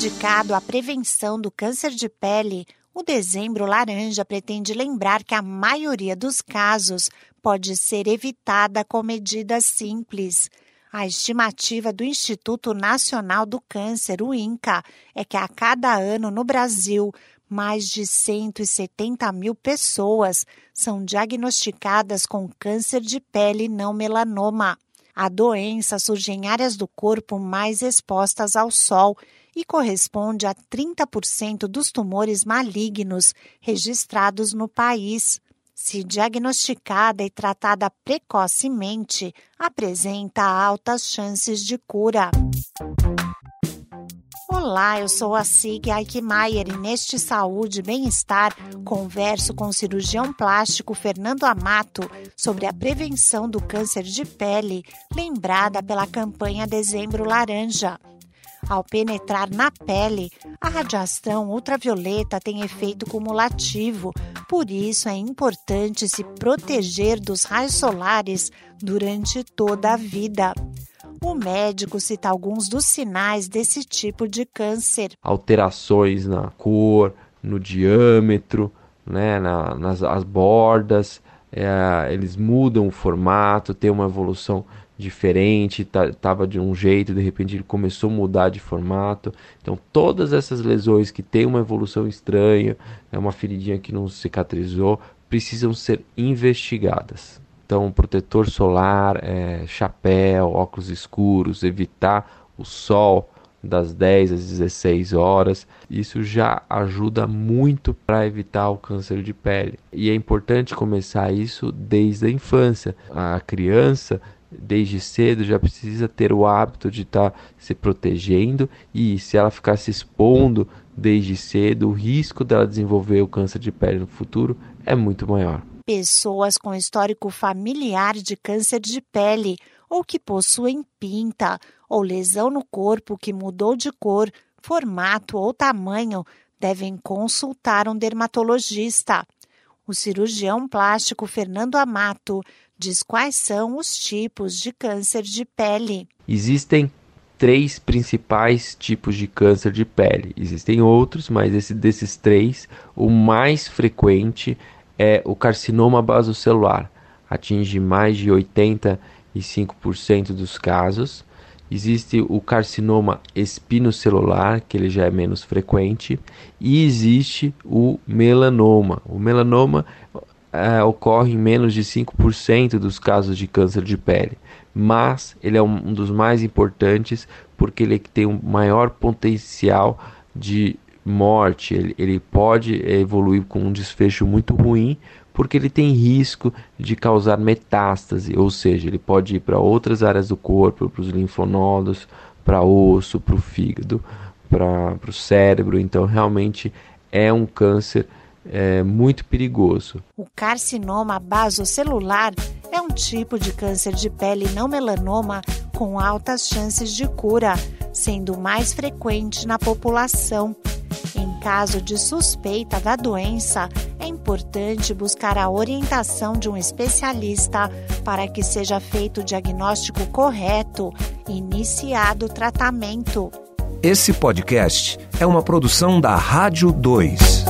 Dedicado à prevenção do câncer de pele, o Dezembro Laranja pretende lembrar que a maioria dos casos pode ser evitada com medidas simples. A estimativa do Instituto Nacional do Câncer, o INCA, é que a cada ano no Brasil, mais de 170 mil pessoas são diagnosticadas com câncer de pele não melanoma. A doença surge em áreas do corpo mais expostas ao sol e corresponde a 30% dos tumores malignos registrados no país. Se diagnosticada e tratada precocemente, apresenta altas chances de cura. Olá, eu sou a Sig Eichmeier e neste Saúde e Bem-Estar converso com o cirurgião plástico Fernando Amato sobre a prevenção do câncer de pele, lembrada pela campanha Dezembro Laranja. Ao penetrar na pele, a radiação ultravioleta tem efeito cumulativo, por isso é importante se proteger dos raios solares durante toda a vida. O médico cita alguns dos sinais desse tipo de câncer: alterações na cor, no diâmetro, né, na, nas as bordas, é, eles mudam o formato, tem uma evolução diferente, estava de um jeito, de repente ele começou a mudar de formato. Então, todas essas lesões que têm uma evolução estranha, é uma feridinha que não cicatrizou, precisam ser investigadas. Então, protetor solar, é, chapéu, óculos escuros, evitar o sol das 10 às 16 horas. Isso já ajuda muito para evitar o câncer de pele. E é importante começar isso desde a infância. A criança desde cedo já precisa ter o hábito de estar tá se protegendo e se ela ficar se expondo desde cedo, o risco dela desenvolver o câncer de pele no futuro é muito maior. Pessoas com histórico familiar de câncer de pele ou que possuem pinta ou lesão no corpo que mudou de cor, formato ou tamanho devem consultar um dermatologista. O cirurgião plástico Fernando Amato diz quais são os tipos de câncer de pele. Existem três principais tipos de câncer de pele. Existem outros, mas esse, desses três, o mais frequente é o carcinoma basocelular. Atinge mais de 85% dos casos. Existe o carcinoma espinocelular, que ele já é menos frequente, e existe o melanoma. O melanoma é, ocorre em menos de 5% dos casos de câncer de pele, mas ele é um, dos mais importantes porque ele tem um maior potencial de morte. Ele, ele pode evoluir com um desfecho muito ruim porque ele tem risco de causar metástase, ou seja, ele pode ir para outras áreas do corpo, para os linfonodos, para osso, para o fígado, para o cérebro. Então, realmente é um câncer é muito perigoso. O carcinoma basocelular é um tipo de câncer de pele não melanoma com altas chances de cura, sendo mais frequente na população. Em caso de suspeita da doença, importante buscar a orientação de um especialista para que seja feito o diagnóstico correto e iniciado o tratamento. Esse podcast é uma produção da Rádio 2.